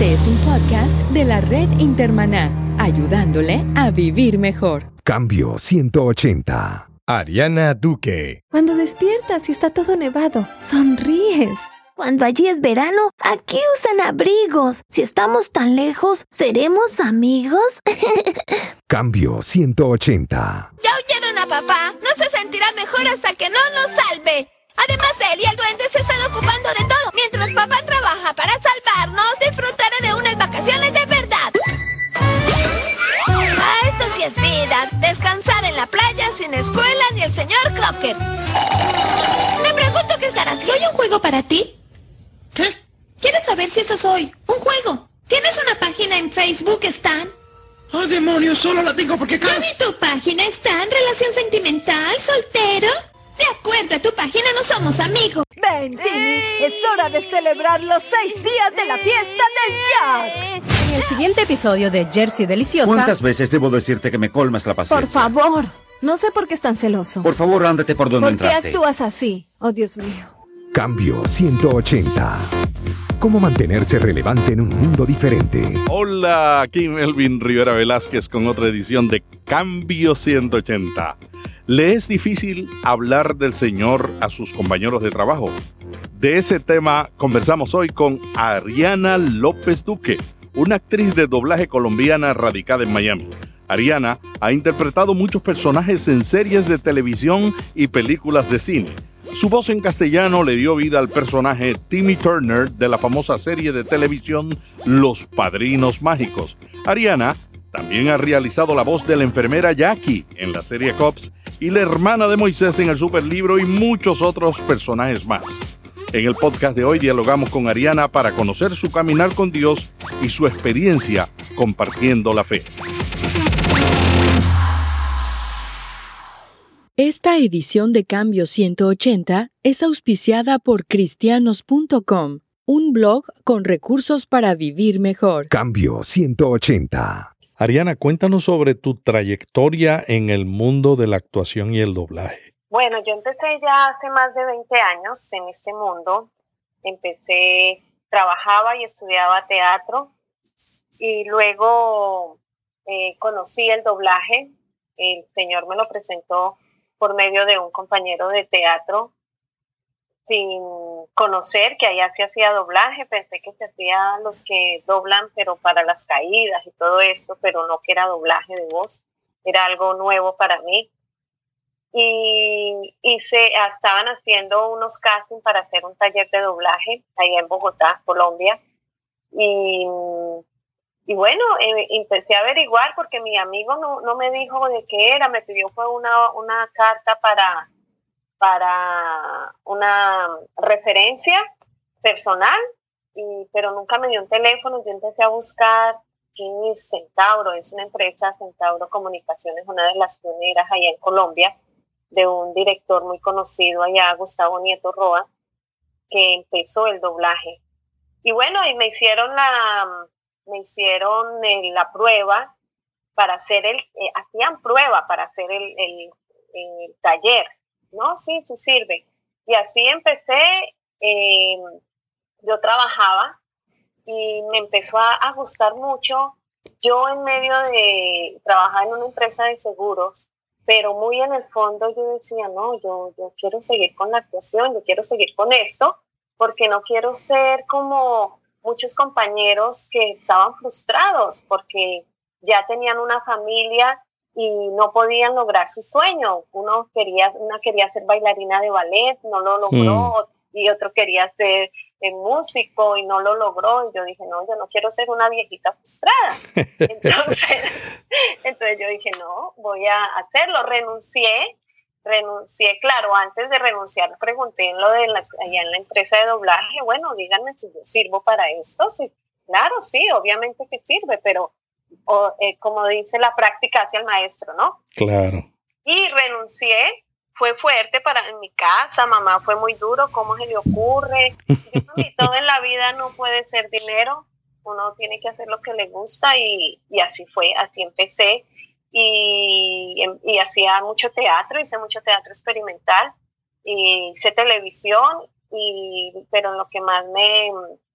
Este es un podcast de la red Intermaná, ayudándole a vivir mejor. Cambio 180. Ariana Duque. Cuando despiertas y está todo nevado, sonríes. Cuando allí es verano, aquí usan abrigos. Si estamos tan lejos, ¿seremos amigos? Cambio 180. Ya oyeron a papá. No se sentirá mejor hasta que no nos salve. Además, él y el duende se están ocupando de todo. Mientras papá trabaja para salvarnos, disfrutaré de unas vacaciones de verdad. Ah, esto sí es vida. Descansar en la playa sin escuela ni el señor Crocker. Me pregunto qué estará haciendo. ¿Soy un juego para ti? ¿Qué? Quiero saber si eso soy. Un juego. ¿Tienes una página en Facebook, Stan? ¡Oh, demonios! Solo la tengo porque... ¿Ya vi tu página, Stan? ¿Relación sentimental? ¿Soltero? De acuerdo a tu página no somos amigos. Ven, Timmy, es hora de celebrar los seis días de la fiesta del Jack. En el siguiente episodio de Jersey Deliciosa. ¿Cuántas veces debo decirte que me colmas la paciencia? Por favor, no sé por qué es tan celoso. Por favor, ándate por donde ¿Por qué entraste. actúas así? Oh, Dios mío. Cambio 180. ¿Cómo mantenerse relevante en un mundo diferente? Hola, aquí Melvin Rivera Velázquez con otra edición de Cambio 180. ¿Le es difícil hablar del Señor a sus compañeros de trabajo? De ese tema conversamos hoy con Ariana López Duque, una actriz de doblaje colombiana radicada en Miami. Ariana ha interpretado muchos personajes en series de televisión y películas de cine. Su voz en castellano le dio vida al personaje Timmy Turner de la famosa serie de televisión Los Padrinos Mágicos. Ariana también ha realizado la voz de la enfermera Jackie en la serie Cops y la hermana de Moisés en el superlibro y muchos otros personajes más. En el podcast de hoy dialogamos con Ariana para conocer su caminar con Dios y su experiencia compartiendo la fe. Esta edición de Cambio 180 es auspiciada por cristianos.com, un blog con recursos para vivir mejor. Cambio 180. Ariana, cuéntanos sobre tu trayectoria en el mundo de la actuación y el doblaje. Bueno, yo empecé ya hace más de 20 años en este mundo. Empecé, trabajaba y estudiaba teatro y luego eh, conocí el doblaje. El Señor me lo presentó por medio de un compañero de teatro sin conocer que allá se hacía doblaje, pensé que se hacía los que doblan pero para las caídas y todo esto, pero no que era doblaje de voz, era algo nuevo para mí. Y, y se estaban haciendo unos castings para hacer un taller de doblaje allá en Bogotá, Colombia. Y, y bueno, eh, empecé a averiguar porque mi amigo no, no me dijo de qué era, me pidió fue una, una carta para, para una referencia personal, y, pero nunca me dio un teléfono. Yo empecé a buscar Kimi Centauro, es una empresa, Centauro Comunicaciones, una de las pioneras allá en Colombia, de un director muy conocido allá, Gustavo Nieto Roa, que empezó el doblaje. Y bueno, y me hicieron la, me hicieron eh, la prueba para hacer el, eh, hacían prueba para hacer el, el taller ¿no? Sí, sí sirve. Y así empecé, eh, yo trabajaba y me empezó a, a, gustar mucho. Yo en medio de trabajar en una empresa de seguros, pero muy en el fondo yo decía, no, yo, yo quiero seguir con la actuación, yo quiero seguir con esto, porque no quiero ser como muchos compañeros que estaban frustrados porque ya tenían una familia y no podían lograr su sueño. Uno quería, una quería ser bailarina de ballet, no lo logró, mm. y otro quería ser eh, músico y no lo logró. Y yo dije, no, yo no quiero ser una viejita frustrada. Entonces, entonces yo dije, no, voy a hacerlo. Renuncié, renuncié, claro, antes de renunciar pregunté en lo de las, allá en la empresa de doblaje, bueno, díganme si yo sirvo para esto. Sí, claro, sí, obviamente que sirve, pero o eh, como dice la práctica hacia el maestro, ¿no? Claro. Y renuncié, fue fuerte para en mi casa, mamá fue muy duro, ¿cómo se le ocurre? y todo en la vida no puede ser dinero, uno tiene que hacer lo que le gusta y, y así fue, así empecé y, y, hacía mucho teatro, hice mucho teatro experimental y hice televisión, y, pero en lo que más me,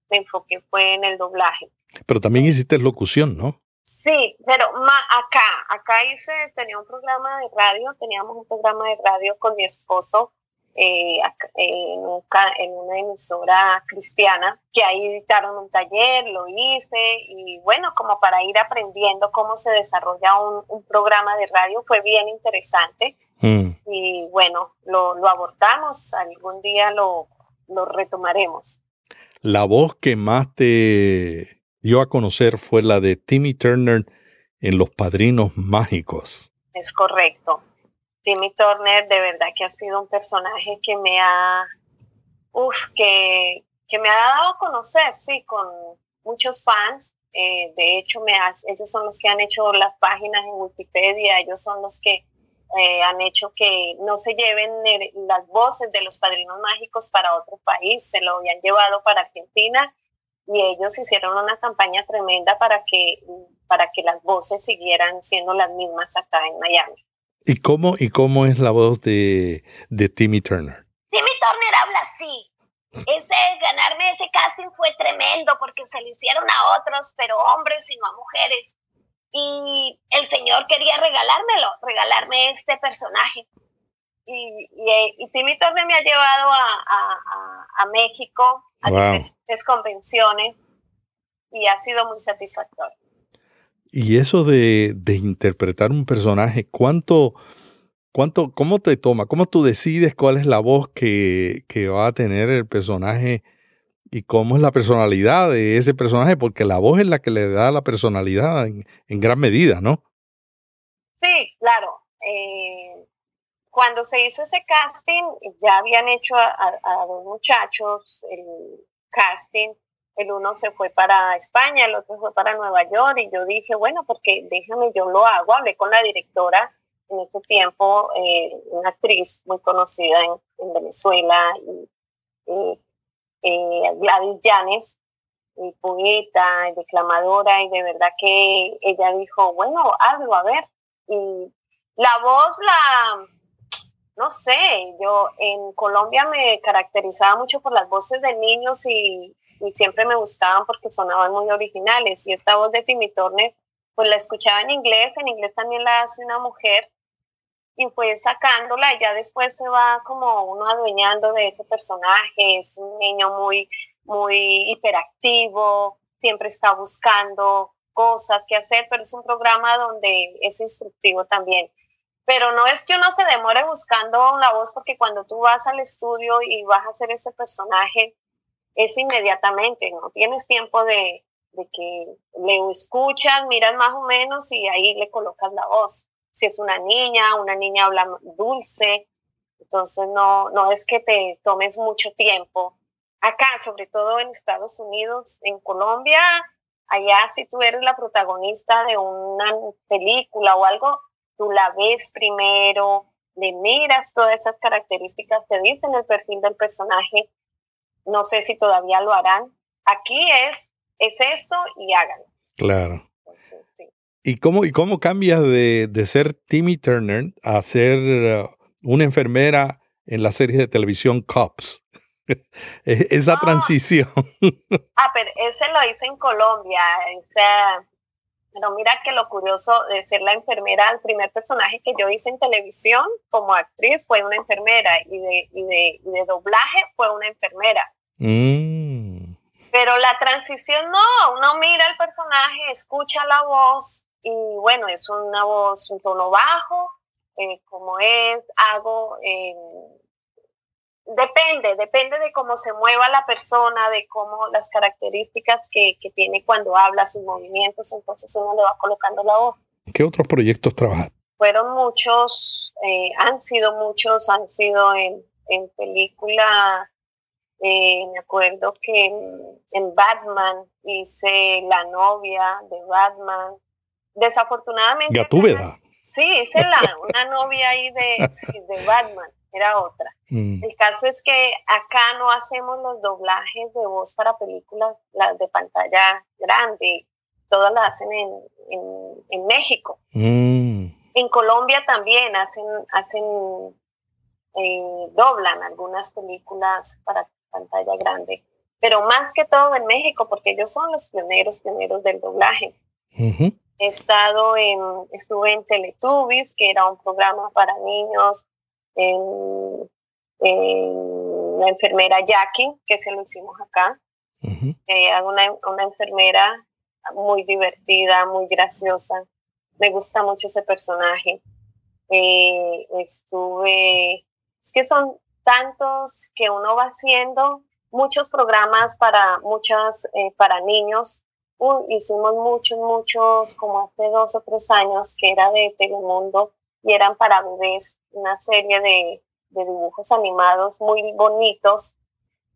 me enfoqué fue en el doblaje. Pero también hiciste locución, ¿no? Sí, pero acá, acá hice, tenía un programa de radio, teníamos un programa de radio con mi esposo eh, en, una emisora cristiana, que ahí editaron un taller, lo hice, y bueno, como para ir aprendiendo cómo se desarrolla un, programa de radio, fue bien interesante. Mm. Y bueno, lo, lo abortamos, algún día lo, lo retomaremos. La voz que más te dio a conocer fue la de Timmy Turner en Los Padrinos Mágicos. Es correcto. Timmy Turner de verdad que ha sido un personaje que me ha, uf, que, que me ha dado a conocer, sí, con muchos fans. Eh, de hecho, me ellos son los que han hecho las páginas en Wikipedia, ellos son los que eh, han hecho que no se lleven las voces de los padrinos mágicos para otro país, se lo habían llevado para Argentina y ellos hicieron una campaña tremenda para que, para que las voces siguieran siendo las mismas acá en Miami. ¿Y cómo, y cómo es la voz de, de Timmy Turner? Timmy Turner habla así. Ese ganarme ese casting fue tremendo porque se lo hicieron a otros, pero hombres y no a mujeres. Y el señor quería regalármelo, regalarme este personaje. Y, y, Timmy Turner me ha llevado a, a, México, a diferentes convenciones, y ha sido muy satisfactorio. Y eso de, de interpretar un personaje, ¿cuánto, cuánto, cómo te toma? ¿Cómo tú decides cuál es la voz que, que va a tener el personaje y cómo es la personalidad de ese personaje? Porque la voz es la que le da la personalidad en, en gran medida, ¿no? Sí, claro. Eh, cuando se hizo ese casting, ya habían hecho a, dos muchachos el casting el uno se fue para España, el otro fue para Nueva York y yo dije, bueno, porque déjame, yo lo hago, hablé con la directora en ese tiempo, eh, una actriz muy conocida en, Venezuela, y, eh, Gladys Llanes, y poeta, y declamadora, y de verdad que ella dijo, bueno, hazlo, a ver. Y la voz, la, no sé, yo en Colombia me caracterizaba mucho por las voces de niños y, y siempre me gustaban porque sonaban muy originales. Y esta voz de Timmy Turner, pues la escuchaba en inglés, en inglés también la hace una mujer, y fue sacándola y ya después se va como uno adueñando de ese personaje, es un niño muy, muy hiperactivo, siempre está buscando cosas que hacer, pero es un programa donde es instructivo también. Pero no es que uno se demore buscando la voz, porque cuando tú vas al estudio y vas a hacer ese personaje, es inmediatamente, no tienes tiempo de, que le escuchas, miras más o menos y ahí le colocas la voz. Si es una niña, una niña habla dulce, entonces no, no es que te tomes mucho tiempo. Acá, sobre todo en Estados Unidos, en Colombia, allá si tú eres la protagonista de una película o algo, tú la ves primero, le miras todas esas características, te dicen el perfil del personaje no sé si todavía lo harán. Aquí es, es esto y háganlo. Claro. ¿Y cómo, y cómo cambias de, ser Timmy Turner a ser uh, una enfermera en la serie de televisión Cops? E, esa transición. ah, pero ese lo hice en Colombia. Pero mira que lo curioso de ser la enfermera, el primer personaje que yo hice en televisión como actriz fue una enfermera y de, y de, y de doblaje fue una enfermera. Mm. Pero la transición no, uno mira el personaje, escucha la voz y bueno, es una voz, un tono bajo, eh, como es, hago, eh, depende, depende de cómo se mueva la persona, de cómo las características que, tiene cuando habla, sus movimientos, entonces uno le va colocando la voz. ¿Qué otros proyectos trabajas? Fueron muchos, eh, han sido muchos, han sido en, en películas eh, me acuerdo que en, Batman hice la novia de Batman. Desafortunadamente. Gatúbeda. Sí, hice la, una novia ahí de, de Batman, era otra. Mm. El caso es que acá no hacemos los doblajes de voz para películas las de pantalla grande, todas las hacen en, en, México. Mm. En Colombia también hacen, hacen eh, doblan algunas películas para pantalla grande. pero más que todo en México, porque ellos son los pioneros, pioneros del doblaje. He estado en, estuve en Teletubbies, que era un programa para niños, en, la enfermera Jackie, que se lo hicimos acá. una, una enfermera muy divertida, muy graciosa. Me gusta mucho ese personaje. Eh, estuve, es que son tantos que uno va haciendo muchos programas para muchas, eh, para niños. hicimos muchos, muchos, como hace dos o tres años, que era de Telemundo y eran para bebés, una serie de, dibujos animados muy bonitos.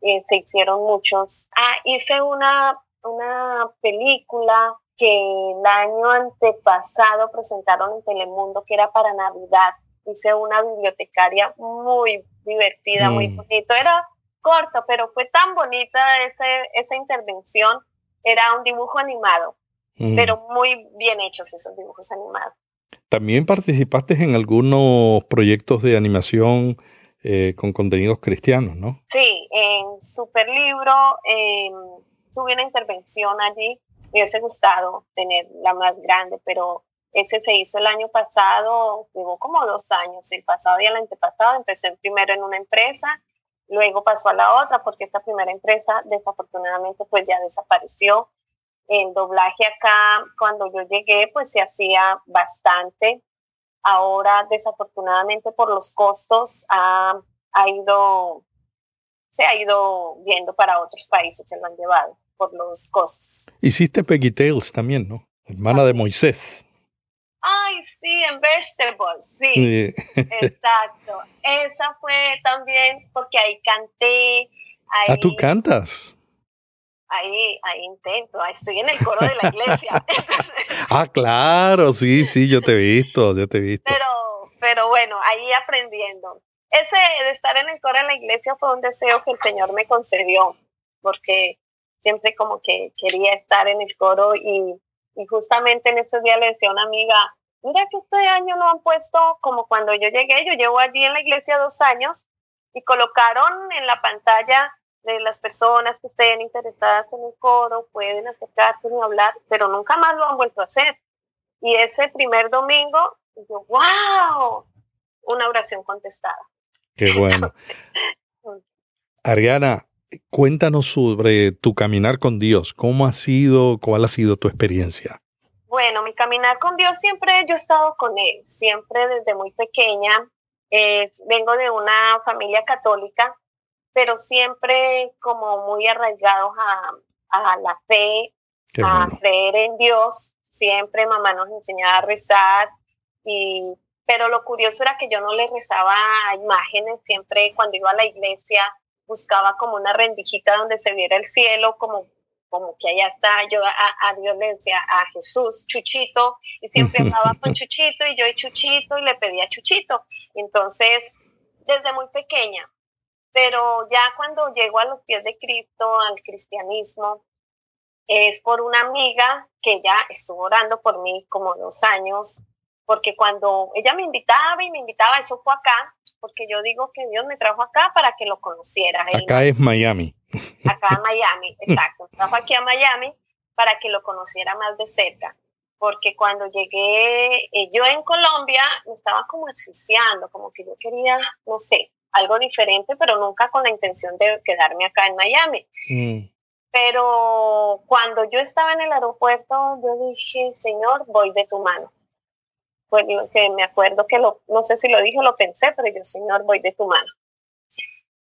Eh, se hicieron muchos. Ah, hice una, una película que el año antepasado presentaron en Telemundo que era para Navidad. Hice una bibliotecaria muy divertida, muy mm. bonito. Era corto, pero fue tan bonita ese, esa intervención. Era un dibujo animado, mm. pero muy bien hechos esos dibujos animados. También participaste en algunos proyectos de animación eh, con contenidos cristianos, ¿no? Sí, en Superlibro eh, tuve una intervención allí. Me hubiese gustado tener la más grande, pero ese se hizo el año pasado, llevó como dos años, el pasado y el antepasado. Empecé primero en una empresa luego pasó a la otra porque esta primera empresa desafortunadamente pues ya desapareció. El doblaje acá, cuando yo llegué, pues se hacía bastante. Ahora, desafortunadamente por los costos, ha, ha ido, se ha ido yendo para otros países, se lo han llevado por los costos. Hiciste Peggy Tales también, ¿no? Hermana de Moisés. Ay, sí, en Vegetables, sí. Exacto. Esa fue también porque ahí canté. Ah, ahí, ¿Ah, tú cantas? Ahí, ahí intento, estoy en el coro de la iglesia. ah, claro, sí, sí, yo te he visto, yo te he visto. Pero, pero bueno, ahí aprendiendo. Ese de estar en el coro de la iglesia fue un deseo que el Señor me concedió, porque siempre como que quería estar en el coro y y justamente en ese día le decía a una amiga, mira que este año lo han puesto como cuando yo llegué, yo llevo allí en la iglesia dos años y colocaron en la pantalla de las personas que estén interesadas en el coro, pueden acercarse y hablar, pero nunca más lo han vuelto a hacer. Y ese primer domingo, yo, wow, una oración contestada. Qué bueno. Ariana, Cuéntanos sobre tu caminar con Dios. ¿Cómo ha sido? ¿Cuál ha sido tu experiencia? Bueno, mi caminar con Dios siempre yo he estado con Él, siempre desde muy pequeña. vengo de una familia católica, pero siempre como muy arraigados a, la fe, a creer en Dios. Siempre mamá nos enseñaba a rezar y pero lo curioso era que yo no le rezaba a imágenes, siempre cuando iba a la iglesia buscaba como una rendijita donde se viera el cielo, como, como que allá está, yo a, Dios le decía a Jesús, Chuchito, y siempre hablaba con Chuchito y yo y Chuchito y le pedía Chuchito. Entonces, desde muy pequeña, pero ya cuando llego a los pies de Cristo, al cristianismo, es por una amiga que ya estuvo orando por mí como dos años, porque cuando ella me invitaba y me invitaba, eso fue acá, porque yo digo que Dios me trajo acá para que lo conociera. Acá es Miami. Acá en Miami, exacto. Me trajo aquí a Miami para que lo conociera más de cerca. Porque cuando llegué, eh, yo en Colombia me estaba como asfixiando, como que yo quería, no sé, algo diferente, pero nunca con la intención de quedarme acá en Miami. Mm. Pero cuando yo estaba en el aeropuerto, yo dije, Señor, voy de tu mano pues que me acuerdo que lo, no sé si lo dije o lo pensé, pero yo, Señor, voy de tu mano.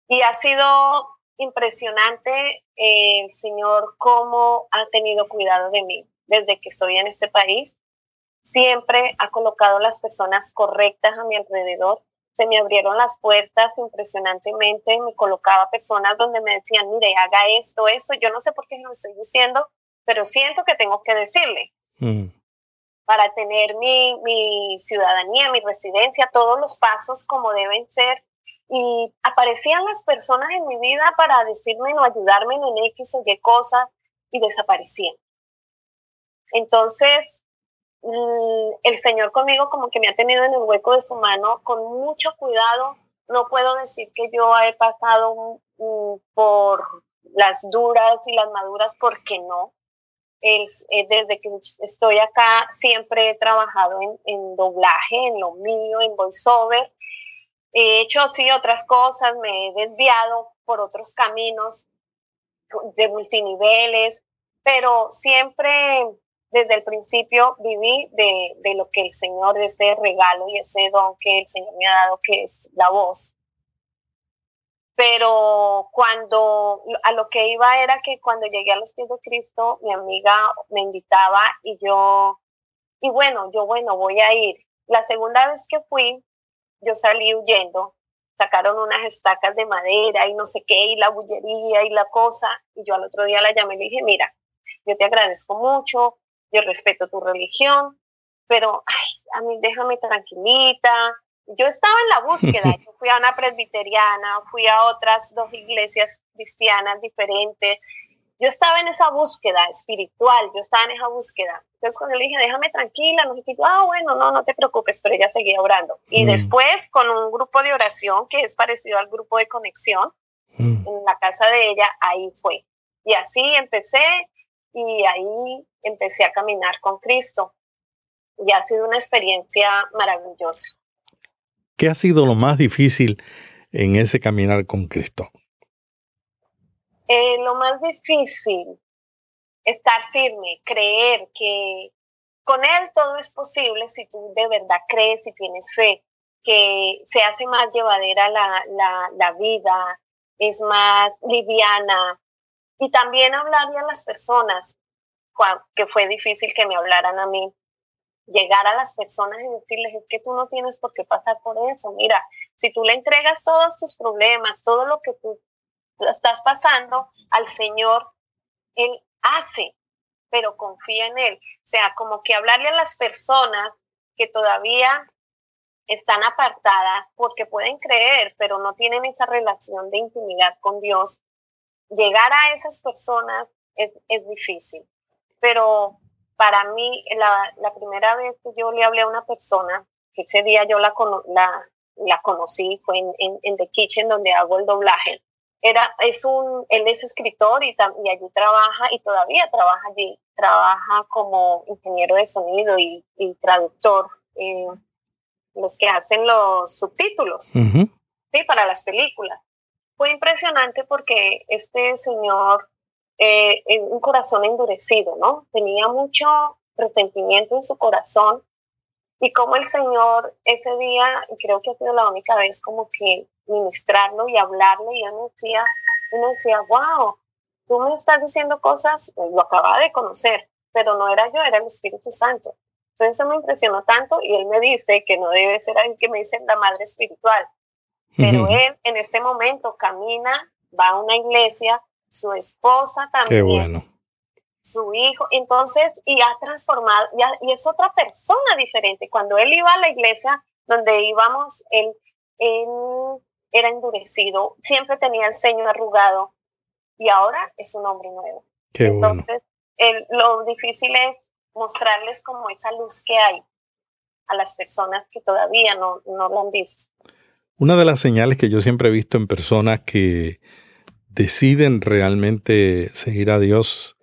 Y ha sido impresionante el Señor cómo ha tenido cuidado de mí desde que estoy en este país. Siempre ha colocado las personas correctas a mi alrededor. Se me abrieron las puertas impresionantemente. Me colocaba personas donde me decían, mire, haga esto, esto. Yo no sé por qué lo estoy diciendo, pero siento que tengo que decirle. Mm para tener mi, mi ciudadanía, mi residencia, todos los pasos como deben ser. Y aparecían las personas en mi vida para decirme o ayudarme en X o Y cosas y desaparecían. Entonces, el Señor conmigo como que me ha tenido en el hueco de su mano con mucho cuidado. No puedo decir que yo he pasado por las duras y las maduras, porque no. El, eh, desde que estoy acá siempre he trabajado en, en doblaje, en lo mío, en voiceover. He hecho sí otras cosas, me he desviado por otros caminos de multiniveles, pero siempre desde el principio viví de, de, lo que el Señor, ese regalo y ese don que el Señor me ha dado, que es la voz. Pero cuando a lo que iba era que cuando llegué a los pies de Cristo, mi amiga me invitaba y yo, y bueno, yo bueno, voy a ir. La segunda vez que fui, yo salí huyendo, sacaron unas estacas de madera y no sé qué, y la bullería y la cosa, y yo al otro día la llamé y le dije, mira, yo te agradezco mucho, yo respeto tu religión, pero ay, a mí déjame tranquilita. Yo estaba en la búsqueda, yo fui a una presbiteriana, fui a otras dos iglesias cristianas diferentes. Yo estaba en esa búsqueda espiritual, yo estaba en esa búsqueda. Entonces cuando le dije, déjame tranquila, no sé qué, ah, bueno, no, no te preocupes, pero ella seguía orando. Y mm. después con un grupo de oración que es parecido al grupo de conexión, mm. en la casa de ella, ahí fue. Y así empecé y ahí empecé a caminar con Cristo. Y ha sido una experiencia maravillosa. ¿Qué ha sido lo más difícil en ese caminar con Cristo? Eh, lo más difícil, estar firme, creer que con Él todo es posible si tú de verdad crees y tienes fe, que se hace más llevadera la, la, la vida, es más liviana, y también hablarle a las personas, que fue difícil que me hablaran a mí, llegar a las personas y decirles, es que tú no tienes por qué pasar por eso. Mira, si tú le entregas todos tus problemas, todo lo que tú estás pasando al Señor, Él hace, pero confía en Él. O sea, como que hablarle a las personas que todavía están apartadas porque pueden creer, pero no tienen esa relación de intimidad con Dios, llegar a esas personas es, es difícil. Pero para mí, la, la, primera vez que yo le hablé a una persona, que ese día yo la, la, la conocí, fue en, en, en, The Kitchen, donde hago el doblaje. Era, es un, él es escritor y, y allí trabaja, y todavía trabaja allí, trabaja como ingeniero de sonido y, y traductor, eh, los que hacen los subtítulos, sí, para las películas fue impresionante porque este señor, eh, un corazón endurecido, ¿no? Tenía mucho resentimiento en su corazón y como el Señor ese día, creo que ha sido la única vez como que ministrarlo y hablarle, y él me decía, me decía, wow, tú me estás diciendo cosas, pues, lo acababa de conocer, pero no era yo, era el Espíritu Santo. Entonces eso me impresionó tanto y él me dice que no debe ser alguien que me dice la madre espiritual, pero él en este momento camina, va a una iglesia, su esposa también. Su hijo, entonces, y ha transformado, y es otra persona diferente. Cuando él iba a la iglesia donde íbamos, él, él era endurecido, siempre tenía el ceño arrugado, y ahora es un hombre nuevo. entonces, lo difícil es mostrarles como esa luz que hay a las personas que todavía no, no lo han visto. Una de las señales que yo siempre he visto en personas que deciden realmente seguir a Dios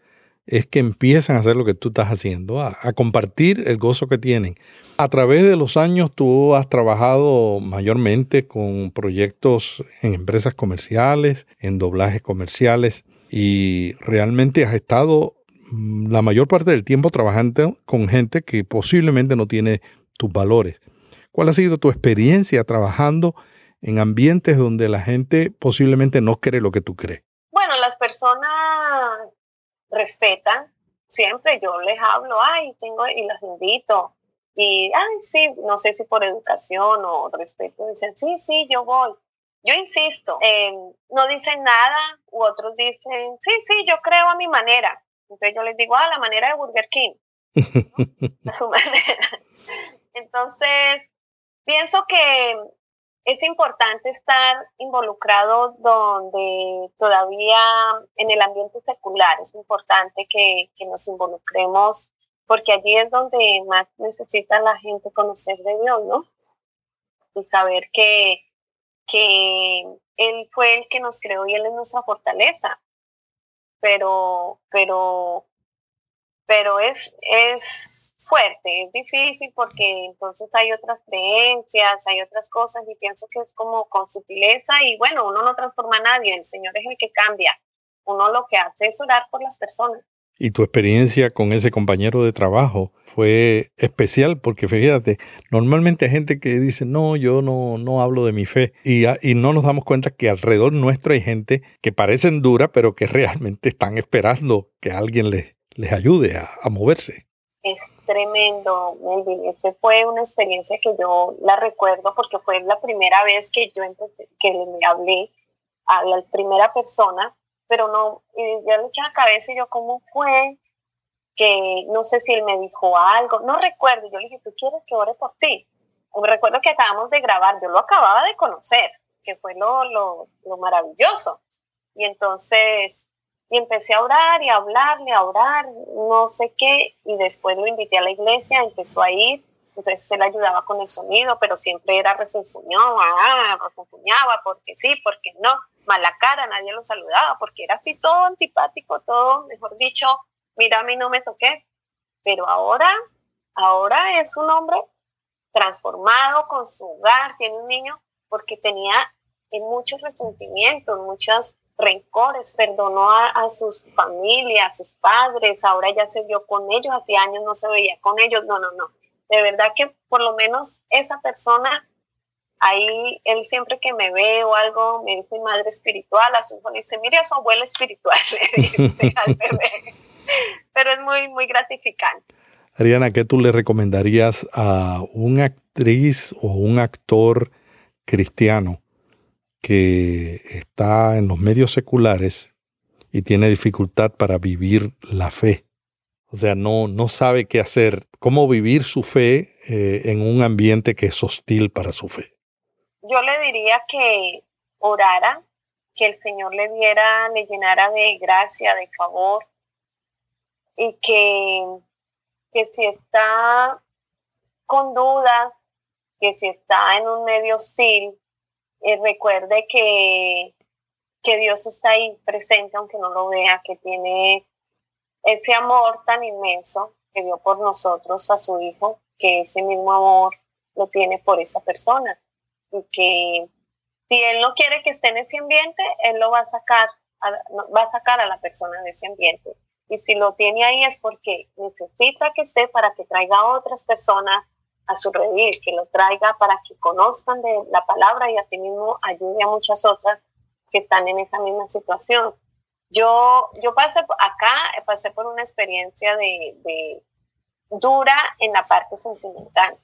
es que empiezan a hacer lo que tú estás haciendo, a, compartir el gozo que tienen. A través de los años tú has trabajado mayormente con proyectos en empresas comerciales, en doblajes comerciales y realmente has estado mm, la mayor parte del tiempo trabajando con gente que posiblemente no tiene tus valores. ¿Cuál ha sido tu experiencia trabajando en ambientes donde la gente posiblemente no cree lo que tú crees? Bueno, las personas respetan, siempre yo les hablo, ay, tengo, y las invito, y, ay, sí, no sé si por educación o respeto, dicen, sí, sí, yo voy. Yo insisto, em, no dicen nada, u otros dicen, sí, sí, yo creo a mi manera. Entonces yo les digo, a ah, la manera de Burger King. a su manera. Entonces, Pienso que es importante estar involucrado donde todavía en el ambiente secular, es importante que, nos involucremos porque allí es donde más necesita la gente conocer de Dios, ¿no? Y saber que, que Él fue el que nos creó y Él es nuestra fortaleza. pero, pero, pero es, es fuerte, es difícil porque entonces hay otras creencias, hay otras cosas y pienso que es como con sutileza y bueno, uno no transforma a nadie, el Señor es el que cambia, uno lo que hace es orar por las personas. Y tu experiencia con ese compañero de trabajo fue especial porque fíjate, normalmente hay gente que dice, no, yo no, no hablo de mi fe y, y no nos damos cuenta que alrededor nuestro hay gente que parecen dura, pero que realmente están esperando que alguien les, les ayude a, a moverse. Es tremendo. Esa fue una experiencia que yo la recuerdo porque fue la primera vez que yo empecé, que le hablé a la primera persona pero no, ya le eché la cabeza y yo, ¿cómo fue? Que no sé si él me dijo algo, no recuerdo. Yo le dije, ¿tú quieres que ore por ti? Recuerdo que acabamos de grabar, yo lo acababa de conocer, que fue lo, lo, lo maravilloso. Y entonces, y empecé a orar y a hablarle, a orar, no sé qué, y después lo invité a la iglesia, empezó a ir, entonces él ayudaba con el sonido, pero siempre era resenfuñado, ah, porque sí, porque no mala cara, nadie lo saludaba, porque era así todo antipático, todo, mejor dicho, mira, a mí no me toqué. Pero ahora, ahora es un hombre transformado con su hogar, tiene un niño, porque tenía muchos resentimientos, muchos rencores, perdonó a, a sus familias, a sus padres, ahora ya se vio con ellos, hacía años no se veía con ellos, no, no, no. De verdad que por lo menos esa persona ahí él siempre que me ve o algo me dice madre espiritual, a su hijo le dice, mire a su abuela espiritual, le dice al bebé. Pero es muy, muy gratificante. Ariana, ¿qué tú le recomendarías a una actriz o un actor cristiano que está en los medios seculares y tiene dificultad para vivir la fe? O sea, no, no sabe qué hacer, cómo vivir su fe eh, en un ambiente que es hostil para su fe yo le diría que orara, que el Señor le diera, le llenara de gracia, de favor, y que, que si está con dudas, que si está en un medio hostil, eh, recuerde que, que Dios está ahí presente, aunque no lo vea, que tiene ese amor tan inmenso que dio por nosotros a su Hijo, que ese mismo amor lo tiene por esa persona y que si él no quiere que esté en ese ambiente, él lo va a sacar, a, va a sacar a la persona de ese ambiente. Y si lo tiene ahí es porque necesita que esté para que traiga a otras personas a su redil, que lo traiga para que conozcan de la palabra y asimismo ayude a muchas otras que están en esa misma situación. Yo, yo pasé acá, pasé por una experiencia de, de dura en la parte sentimental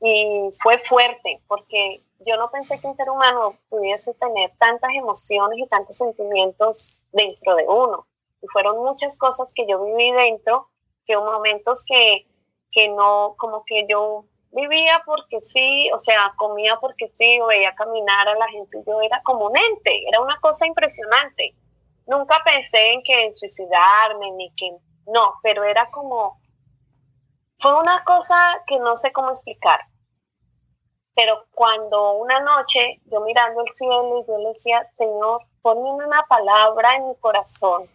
y fue fuerte porque yo no pensé que un ser humano pudiese tener tantas emociones y tantos sentimientos dentro de uno. Y fueron muchas cosas que yo viví dentro, que hubo momentos que, que no, como que yo vivía porque sí, o sea, comía porque sí, veía caminar a la gente, yo era como un ente, era una cosa impresionante. Nunca pensé en que suicidarme, ni que, no, pero era como, fue una cosa que no sé cómo explicar. Pero cuando una noche yo mirando el cielo y yo le decía, Señor, ponme una palabra en mi corazón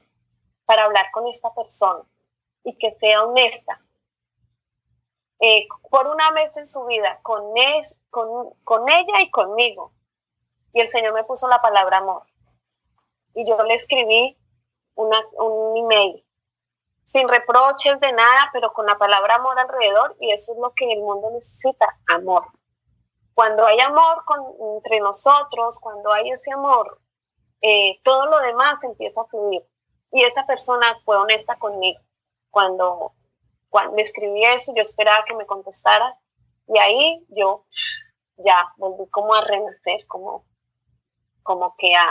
para hablar con esta persona y que sea honesta. Eh, por una vez en su vida, con, con, con ella y conmigo. Y el Señor me puso la palabra amor. Y yo le escribí una, un email sin reproches de nada, pero con la palabra amor alrededor y eso es lo que el mundo necesita, amor. Cuando hay amor entre nosotros, cuando hay ese amor, eh, todo lo demás empieza a fluir. Y esa persona fue honesta conmigo. Cuando, cuando escribí eso, yo esperaba que me contestara y ahí yo ya volví como a renacer, como, como que a,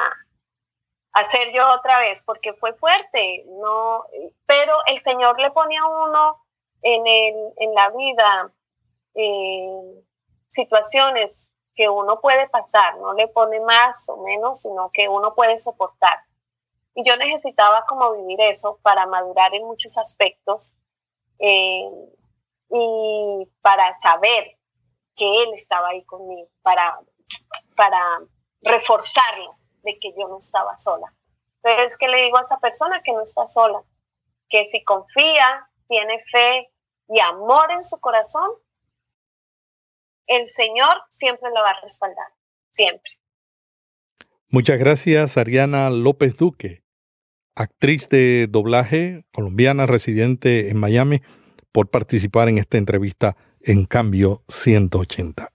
hacer yo otra vez, porque fue fuerte, no, pero el Señor le pone a uno en, el, en la vida eh, situaciones que uno puede pasar, no le pone más o menos, sino que uno puede soportar. Y yo necesitaba como vivir eso para madurar en muchos aspectos eh, y para saber que Él estaba ahí conmigo, para, para reforzarlo de que yo no estaba sola. Entonces, ¿qué le digo a esa persona que no está sola? Que si confía, tiene fe y amor en su corazón, el Señor siempre lo va a respaldar, siempre. Muchas gracias, Ariana López Duque, actriz de doblaje colombiana residente en Miami, por participar en esta entrevista en Cambio 180.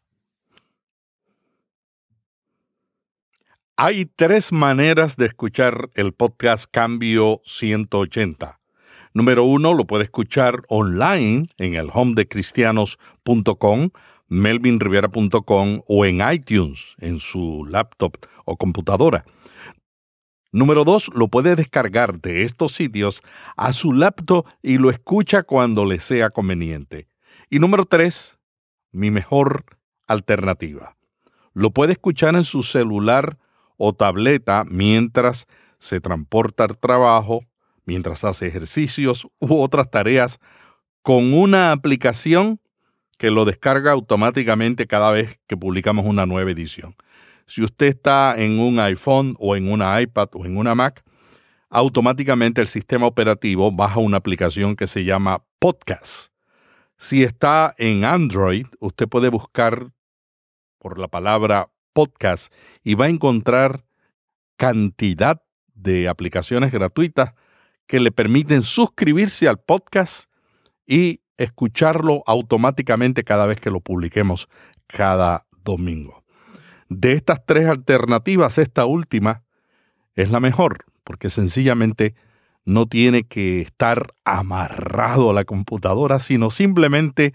Hay tres maneras de escuchar el podcast Cambio 180. Número uno, lo puede escuchar online en el home de cristianos.com, melvinriviera.com o en iTunes en su laptop o computadora. Número dos, lo puede descargar de estos sitios a su laptop y lo escucha cuando le sea conveniente. Y número tres, mi mejor alternativa. Lo puede escuchar en su celular o tableta mientras se transporta al trabajo, mientras hace ejercicios u otras tareas con una aplicación que lo descarga automáticamente cada vez que publicamos una nueva edición. Si usted está en un iPhone o en una iPad o en una Mac, automáticamente el sistema operativo baja una aplicación que se llama Podcast. Si está en Android, usted puede buscar por la palabra podcast y va a encontrar cantidad de aplicaciones gratuitas que le permiten suscribirse al podcast y escucharlo automáticamente cada vez que lo publiquemos cada domingo. De estas tres alternativas, esta última es la mejor, porque sencillamente no tiene que estar amarrado a la computadora, sino simplemente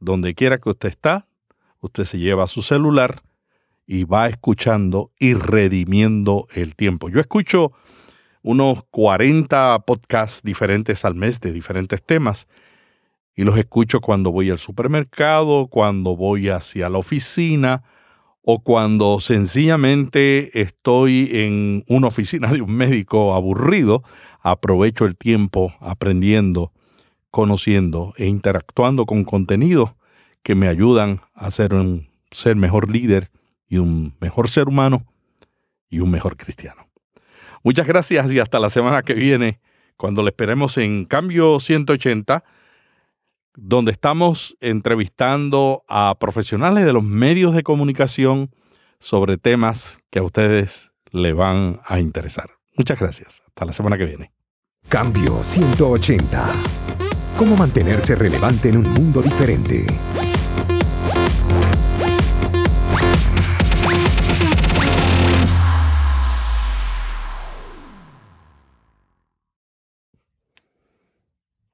donde quiera que usted está, usted se lleva su celular y va escuchando y redimiendo el tiempo. Yo escucho unos 40 podcasts diferentes al mes de diferentes temas y los escucho cuando voy al supermercado, cuando voy hacia la oficina o cuando sencillamente estoy en una oficina de un médico aburrido, aprovecho el tiempo aprendiendo, conociendo e interactuando con contenidos que me ayudan a ser un ser mejor líder y un mejor ser humano y un mejor cristiano. Muchas gracias y hasta la semana que viene, cuando le esperemos en Cambio 180, donde estamos entrevistando a profesionales de los medios de comunicación sobre temas que a ustedes le van a interesar. Muchas gracias. Hasta la semana que viene. Cambio 180. ¿Cómo mantenerse relevante en un mundo diferente?